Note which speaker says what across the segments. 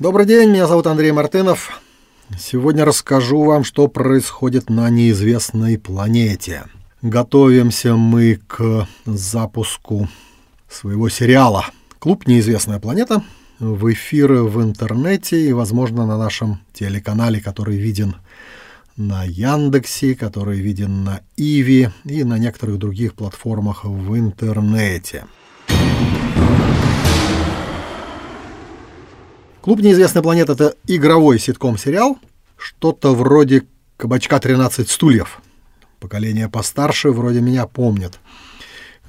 Speaker 1: Добрый день, меня зовут Андрей Мартынов. Сегодня расскажу вам, что происходит на неизвестной планете. Готовимся мы к запуску своего сериала «Клуб «Неизвестная планета» в эфиры в интернете и, возможно, на нашем телеканале, который виден на Яндексе, который виден на Иви и на некоторых других платформах в интернете. Клуб «Неизвестная планета» — это игровой ситком-сериал, что-то вроде «Кабачка 13 стульев». Поколение постарше вроде меня помнят,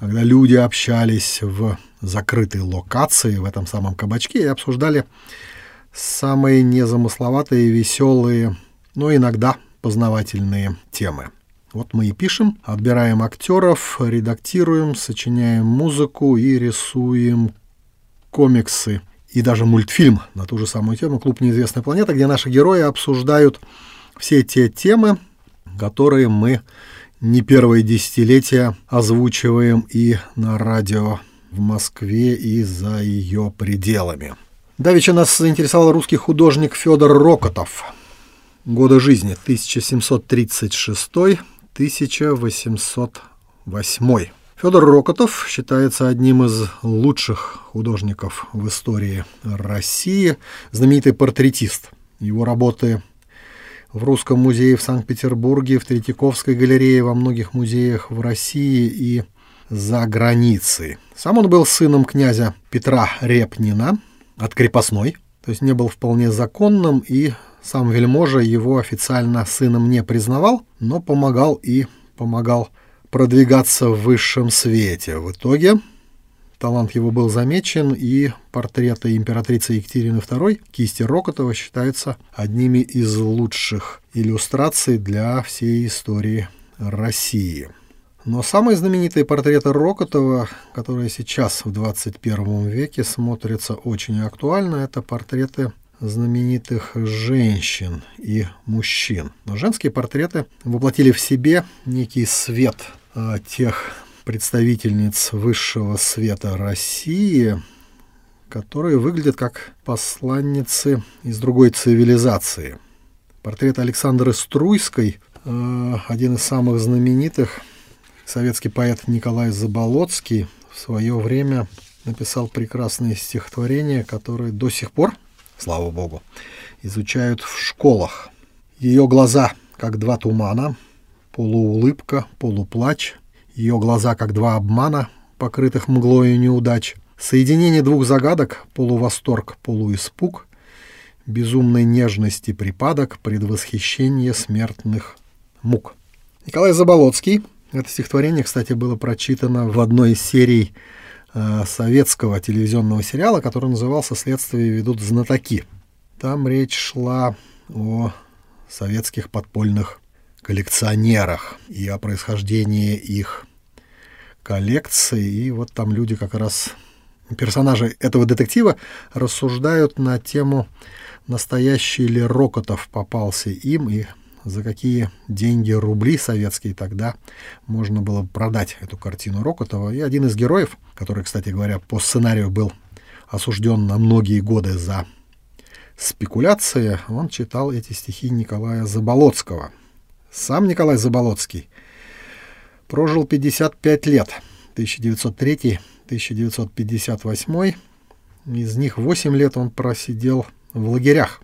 Speaker 1: когда люди общались в закрытой локации в этом самом кабачке и обсуждали самые незамысловатые, веселые, но иногда познавательные темы. Вот мы и пишем, отбираем актеров, редактируем, сочиняем музыку и рисуем комиксы и даже мультфильм на ту же самую тему «Клуб неизвестная планета», где наши герои обсуждают все те темы, которые мы не первые десятилетия озвучиваем и на радио в Москве и за ее пределами. Давеча нас заинтересовал русский художник Федор Рокотов. Годы жизни 1736-1808. Федор Рокотов считается одним из лучших художников в истории России, знаменитый портретист. Его работы в Русском музее в Санкт-Петербурге, в Третьяковской галерее, во многих музеях в России и за границей. Сам он был сыном князя Петра Репнина от крепостной, то есть не был вполне законным, и сам вельможа его официально сыном не признавал, но помогал и помогал продвигаться в высшем свете. В итоге талант его был замечен, и портреты императрицы Екатерины II кисти Рокотова считаются одними из лучших иллюстраций для всей истории России. Но самые знаменитые портреты Рокотова, которые сейчас в 21 веке смотрятся очень актуально, это портреты знаменитых женщин и мужчин. Но женские портреты воплотили в себе некий свет – тех представительниц высшего света России, которые выглядят как посланницы из другой цивилизации. Портрет Александры Струйской, а, один из самых знаменитых, советский поэт Николай Заболоцкий в свое время написал прекрасные стихотворения, которые до сих пор, слава богу, изучают в школах. Ее глаза, как два тумана, полуулыбка, полуплач, ее глаза как два обмана, покрытых мглою неудач, соединение двух загадок, полувосторг, полуиспуг, безумной нежности припадок, предвосхищение смертных мук. Николай Заболоцкий, это стихотворение, кстати, было прочитано в одной из серий э, советского телевизионного сериала, который назывался «Следствие ведут знатоки». Там речь шла о советских подпольных коллекционерах и о происхождении их коллекции. И вот там люди как раз, персонажи этого детектива, рассуждают на тему, настоящий ли Рокотов попался им и за какие деньги, рубли советские тогда можно было продать эту картину Рокотова. И один из героев, который, кстати говоря, по сценарию был осужден на многие годы за спекуляции, он читал эти стихи Николая Заболоцкого — сам Николай Заболоцкий прожил 55 лет, 1903-1958. Из них 8 лет он просидел в лагерях.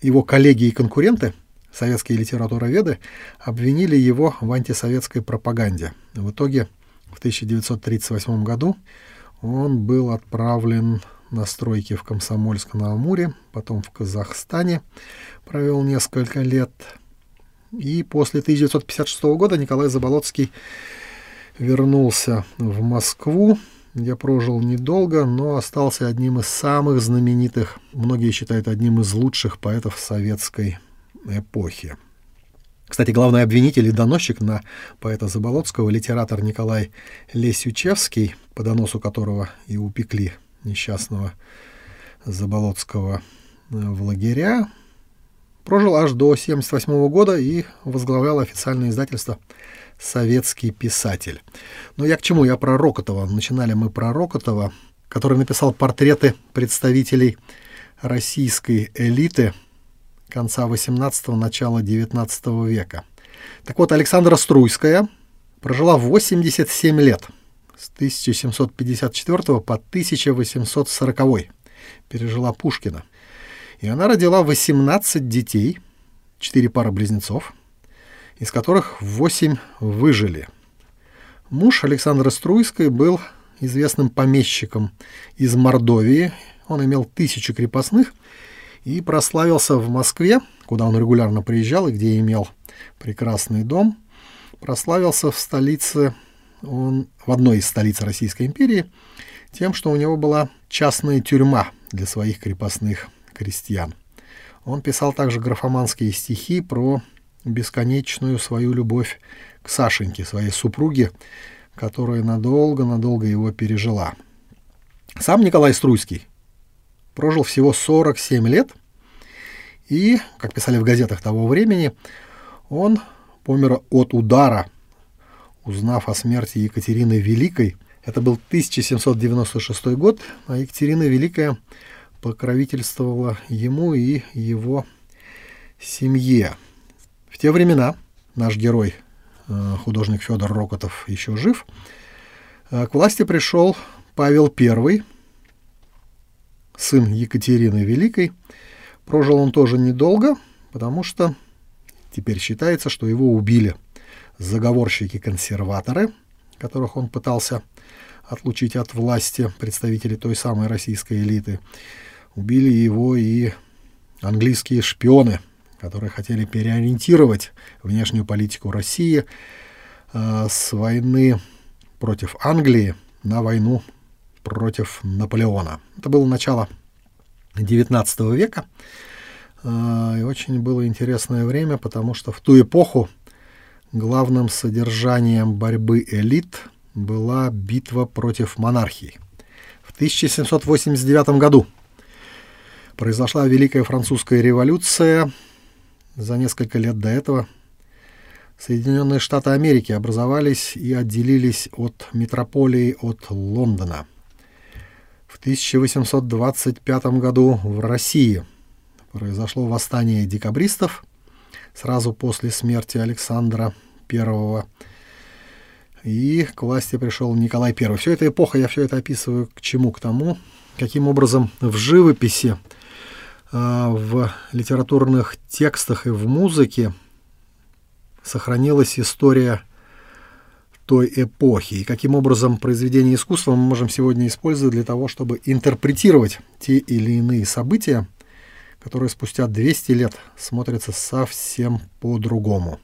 Speaker 1: Его коллеги и конкуренты, советские литературоведы, обвинили его в антисоветской пропаганде. В итоге в 1938 году он был отправлен на стройки в Комсомольск-на-Амуре, потом в Казахстане, провел несколько лет – и после 1956 года Николай Заболоцкий вернулся в Москву, где прожил недолго, но остался одним из самых знаменитых, многие считают одним из лучших поэтов советской эпохи. Кстати, главный обвинитель и доносчик на поэта Заболоцкого, литератор Николай Лесючевский, по доносу которого и упекли несчастного Заболоцкого в лагеря, Прожил аж до 1978 года и возглавлял официальное издательство «Советский писатель». Но я к чему? Я про Рокотова. Начинали мы про Рокотова, который написал портреты представителей российской элиты конца XVIII – начала XIX века. Так вот, Александра Струйская прожила 87 лет с 1754 по 1840 пережила Пушкина. И она родила 18 детей, 4 пары близнецов, из которых 8 выжили. Муж Александра Струйской был известным помещиком из Мордовии. Он имел тысячу крепостных и прославился в Москве, куда он регулярно приезжал и где имел прекрасный дом. Прославился в столице, он в одной из столиц Российской империи, тем, что у него была частная тюрьма для своих крепостных крестьян. Он писал также графоманские стихи про бесконечную свою любовь к Сашеньке, своей супруге, которая надолго-надолго его пережила. Сам Николай Струйский прожил всего 47 лет, и, как писали в газетах того времени, он помер от удара, узнав о смерти Екатерины Великой. Это был 1796 год, а Екатерина Великая покровительствовала ему и его семье. В те времена наш герой, э, художник Федор Рокотов, еще жив. Э, к власти пришел Павел I, сын Екатерины Великой. Прожил он тоже недолго, потому что теперь считается, что его убили заговорщики-консерваторы, которых он пытался отлучить от власти представители той самой российской элиты. Убили его и английские шпионы, которые хотели переориентировать внешнюю политику России э, с войны против Англии на войну против Наполеона. Это было начало XIX века. Э, и очень было интересное время, потому что в ту эпоху главным содержанием борьбы элит была битва против монархии. В 1789 году произошла Великая Французская революция. За несколько лет до этого Соединенные Штаты Америки образовались и отделились от метрополии от Лондона. В 1825 году в России произошло восстание декабристов сразу после смерти Александра I. И к власти пришел Николай I. Все это эпоха, я все это описываю к чему? К тому, каким образом в живописи в литературных текстах и в музыке сохранилась история той эпохи, и каким образом произведение искусства мы можем сегодня использовать для того, чтобы интерпретировать те или иные события, которые спустя 200 лет смотрятся совсем по-другому.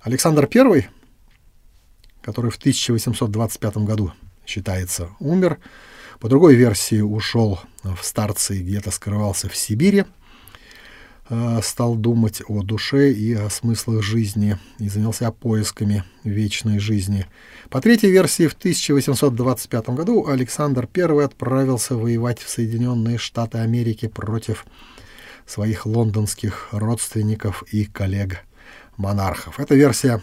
Speaker 1: Александр I, который в 1825 году считается умер, по другой версии ушел в старцы и где-то скрывался в Сибири, э, стал думать о душе и о смыслах жизни и занялся поисками вечной жизни. По третьей версии, в 1825 году Александр I отправился воевать в Соединенные Штаты Америки против своих лондонских родственников и коллег-монархов. Эта версия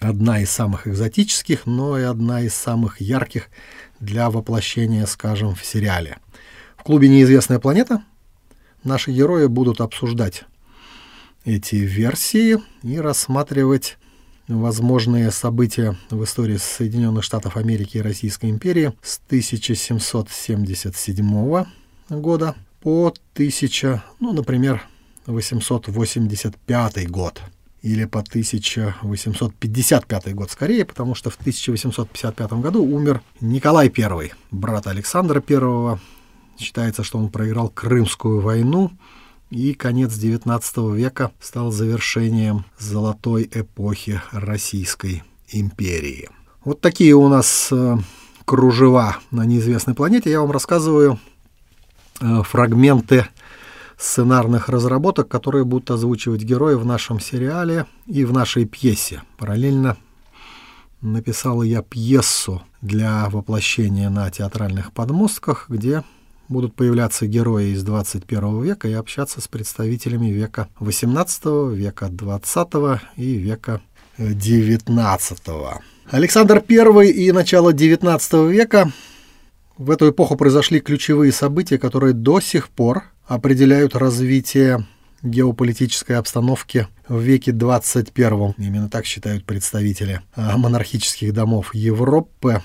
Speaker 1: одна из самых экзотических, но и одна из самых ярких для воплощения, скажем, в сериале. В клубе «Неизвестная планета» наши герои будут обсуждать эти версии и рассматривать возможные события в истории Соединенных Штатов Америки и Российской империи с 1777 года по 1000, ну, например, 885 год или по 1855 год скорее, потому что в 1855 году умер Николай I, брат Александра I. Считается, что он проиграл Крымскую войну, и конец XIX века стал завершением золотой эпохи Российской империи. Вот такие у нас э, кружева на неизвестной планете. Я вам рассказываю э, фрагменты сценарных разработок, которые будут озвучивать герои в нашем сериале и в нашей пьесе. Параллельно написал я пьесу для воплощения на театральных подмостках, где будут появляться герои из 21 века и общаться с представителями века 18, века 20 и века 19. Александр I и начало 19 века в эту эпоху произошли ключевые события, которые до сих пор определяют развитие геополитической обстановки в веке 21. Именно так считают представители а, монархических домов Европы,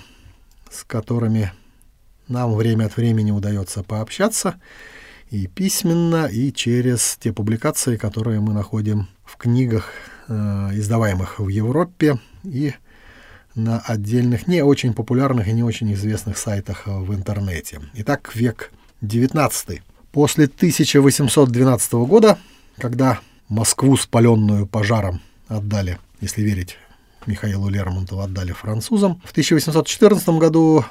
Speaker 1: с которыми нам время от времени удается пообщаться и письменно, и через те публикации, которые мы находим в книгах, э, издаваемых в Европе, и на отдельных не очень популярных и не очень известных сайтах в интернете. Итак, век XIX. После 1812 года, когда Москву, спаленную пожаром, отдали, если верить Михаилу Лермонтову, отдали французам, в 1814 году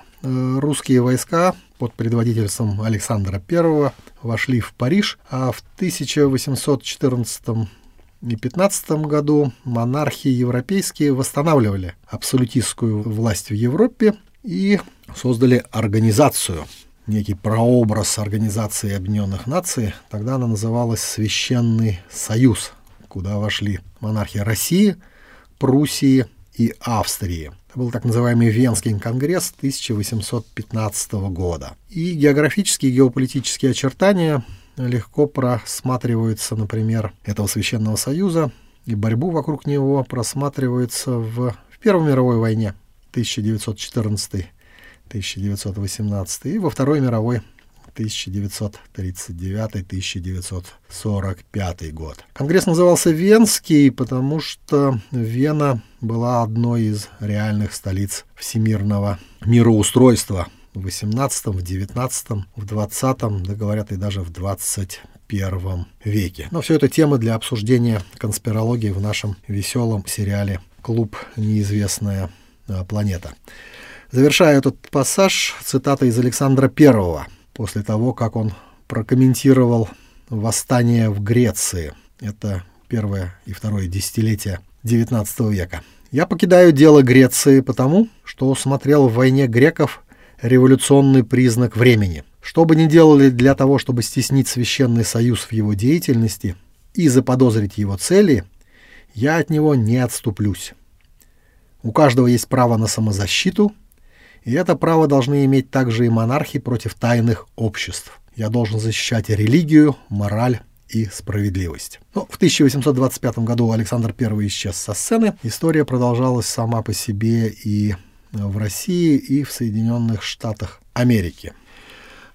Speaker 1: русские войска под предводительством Александра I вошли в Париж, а в 1814 2015 году монархии европейские восстанавливали абсолютистскую власть в Европе и создали организацию, некий прообраз Организации Объединенных Наций. Тогда она называлась Священный Союз, куда вошли монархии России, Пруссии и Австрии. Был так называемый Венский конгресс 1815 года. И географические и геополитические очертания легко просматриваются, например, этого Священного Союза, и борьбу вокруг него просматривается в, в Первой мировой войне 1914-1918 и во Второй мировой 1939-1945 год. Конгресс назывался Венский, потому что Вена была одной из реальных столиц всемирного мироустройства в XVIII, в XIX, в XX, да говорят и даже в XXI веке. Но все это темы для обсуждения конспирологии в нашем веселом сериале «Клуб неизвестная а, планета». Завершая этот пассаж цитата из Александра I, после того, как он прокомментировал восстание в Греции. Это первое и второе десятилетие XIX века. «Я покидаю дело Греции потому, что усмотрел в войне греков революционный признак времени. Что бы ни делали для того, чтобы стеснить Священный Союз в его деятельности и заподозрить его цели, я от него не отступлюсь. У каждого есть право на самозащиту, и это право должны иметь также и монархи против тайных обществ. Я должен защищать религию, мораль и справедливость. Но в 1825 году Александр I исчез со сцены. История продолжалась сама по себе и в России и в Соединенных Штатах Америки.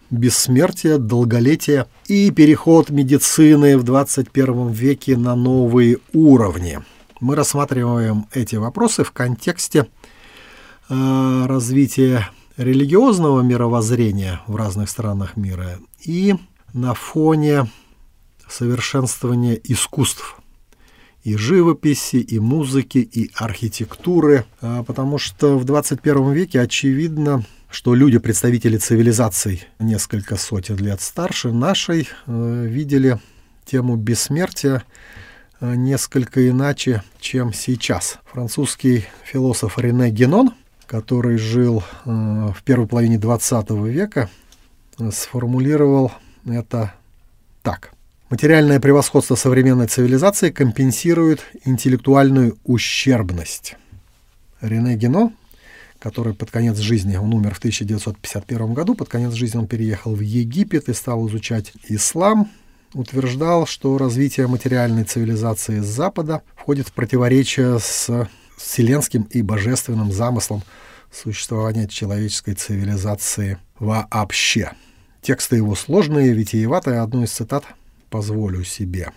Speaker 1: Бессмертие, долголетие и переход медицины в 21 веке на новые уровни. Мы рассматриваем эти вопросы в контексте э, развития религиозного мировоззрения в разных странах мира и на фоне совершенствования искусств и живописи, и музыки, и архитектуры, а, потому что в 21 веке очевидно, что люди, представители цивилизаций несколько сотен лет старше нашей, э, видели тему бессмертия э, несколько иначе, чем сейчас. Французский философ Рене Генон, который жил э, в первой половине XX века, сформулировал это так – Материальное превосходство современной цивилизации компенсирует интеллектуальную ущербность. Рене Гено, который под конец жизни, он умер в 1951 году, под конец жизни он переехал в Египет и стал изучать ислам, утверждал, что развитие материальной цивилизации с Запада входит в противоречие с вселенским и божественным замыслом существования человеческой цивилизации вообще. Тексты его сложные, витиеватые. Одну из цитат позволю себе.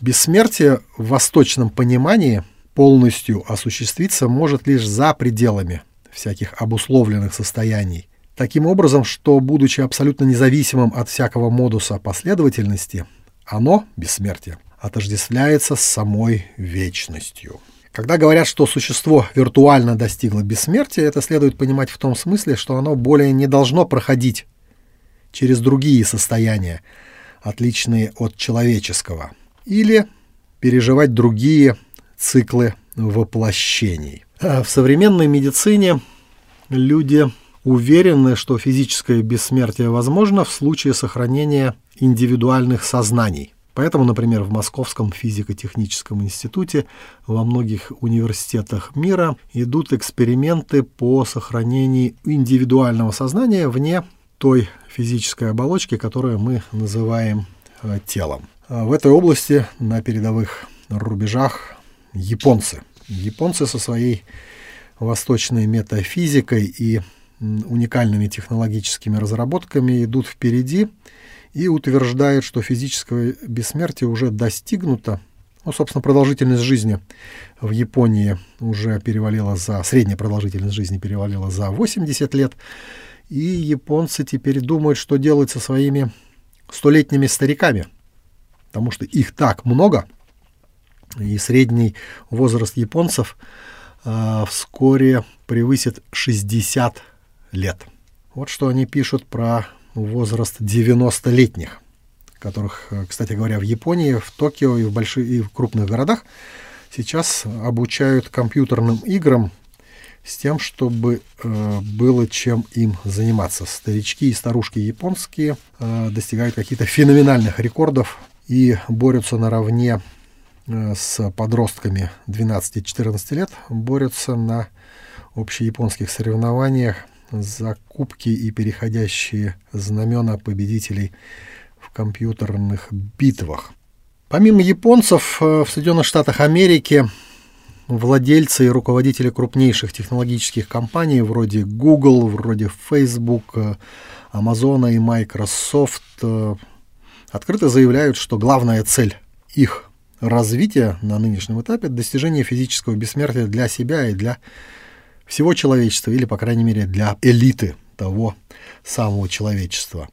Speaker 1: Бессмертие в восточном понимании полностью осуществиться может лишь за пределами всяких обусловленных состояний. Таким образом, что, будучи абсолютно независимым от всякого модуса последовательности, оно, бессмертие, отождествляется с самой вечностью. Когда говорят, что существо виртуально достигло бессмертия, это следует понимать в том смысле, что оно более не должно проходить через другие состояния, отличные от человеческого, или переживать другие циклы воплощений. А в современной медицине люди уверены, что физическое бессмертие возможно в случае сохранения индивидуальных сознаний. Поэтому, например, в Московском физико-техническом институте во многих университетах мира идут эксперименты по сохранению индивидуального сознания вне той физической оболочки, которую мы называем э, телом. А в этой области на передовых рубежах японцы. Японцы со своей восточной метафизикой и уникальными технологическими разработками идут впереди и утверждают, что физическое бессмертие уже достигнуто. Ну, собственно, продолжительность жизни в Японии уже перевалила за... Средняя продолжительность жизни перевалила за 80 лет. И японцы теперь думают, что делать со своими столетними стариками. Потому что их так много. И средний возраст японцев э, вскоре превысит 60 лет. Вот что они пишут про возраст 90-летних, которых, э, кстати говоря, в Японии, в Токио и в, больших, и в крупных городах сейчас обучают компьютерным играм с тем, чтобы э, было чем им заниматься. Старички и старушки японские э, достигают каких-то феноменальных рекордов и борются наравне э, с подростками 12-14 лет, борются на общеяпонских соревнованиях закупки и переходящие знамена победителей в компьютерных битвах. Помимо японцев, э, в Соединенных Штатах Америки владельцы и руководители крупнейших технологических компаний вроде Google, вроде Facebook, э, Amazon и Microsoft э, открыто заявляют, что главная цель их развития на нынешнем этапе – достижение физического бессмертия для себя и для всего человечества, или, по крайней мере, для элиты того самого человечества.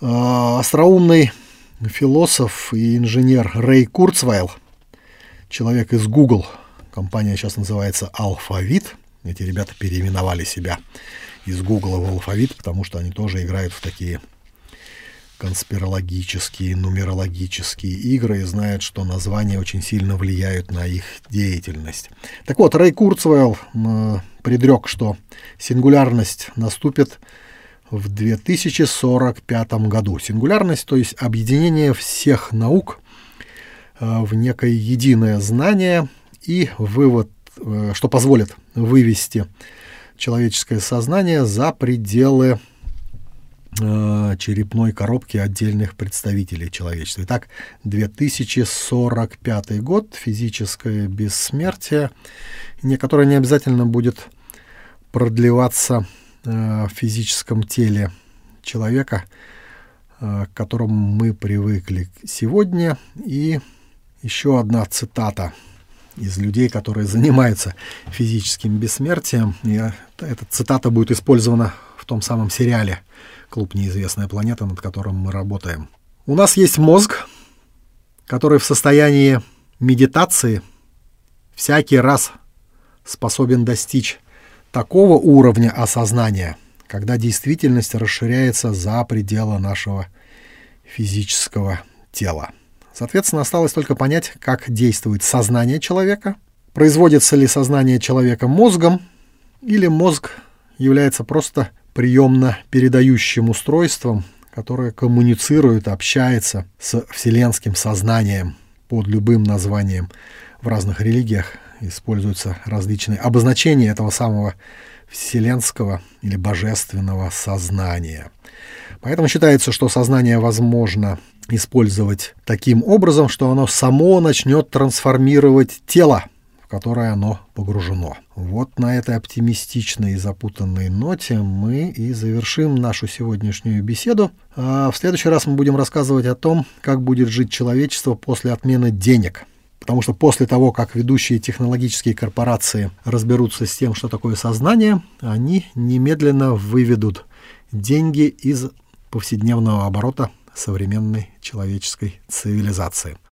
Speaker 1: А, остроумный философ и инженер Рэй Курцвайл, человек из Google, компания сейчас называется Алфавит, эти ребята переименовали себя из Google в Алфавит, потому что они тоже играют в такие конспирологические, нумерологические игры и знают, что названия очень сильно влияют на их деятельность. Так вот, Рэй Курцвелл э, предрек, что сингулярность наступит в 2045 году. Сингулярность, то есть объединение всех наук э, в некое единое знание и вывод, э, что позволит вывести человеческое сознание за пределы черепной коробки отдельных представителей человечества. Итак, 2045 год, физическое бессмертие, которое не обязательно будет продлеваться э, в физическом теле человека, э, к которому мы привыкли сегодня. И еще одна цитата из людей, которые занимаются физическим бессмертием. И эта цитата будет использована в том самом сериале клуб «Неизвестная планета», над которым мы работаем. У нас есть мозг, который в состоянии медитации всякий раз способен достичь такого уровня осознания, когда действительность расширяется за пределы нашего физического тела. Соответственно, осталось только понять, как действует сознание человека, производится ли сознание человека мозгом, или мозг является просто приемно-передающим устройством, которое коммуницирует, общается с вселенским сознанием под любым названием. В разных религиях используются различные обозначения этого самого вселенского или божественного сознания. Поэтому считается, что сознание возможно использовать таким образом, что оно само начнет трансформировать тело, которое оно погружено. Вот на этой оптимистичной и запутанной ноте мы и завершим нашу сегодняшнюю беседу. А в следующий раз мы будем рассказывать о том, как будет жить человечество после отмены денег. Потому что после того, как ведущие технологические корпорации разберутся с тем, что такое сознание, они немедленно выведут деньги из повседневного оборота современной человеческой цивилизации.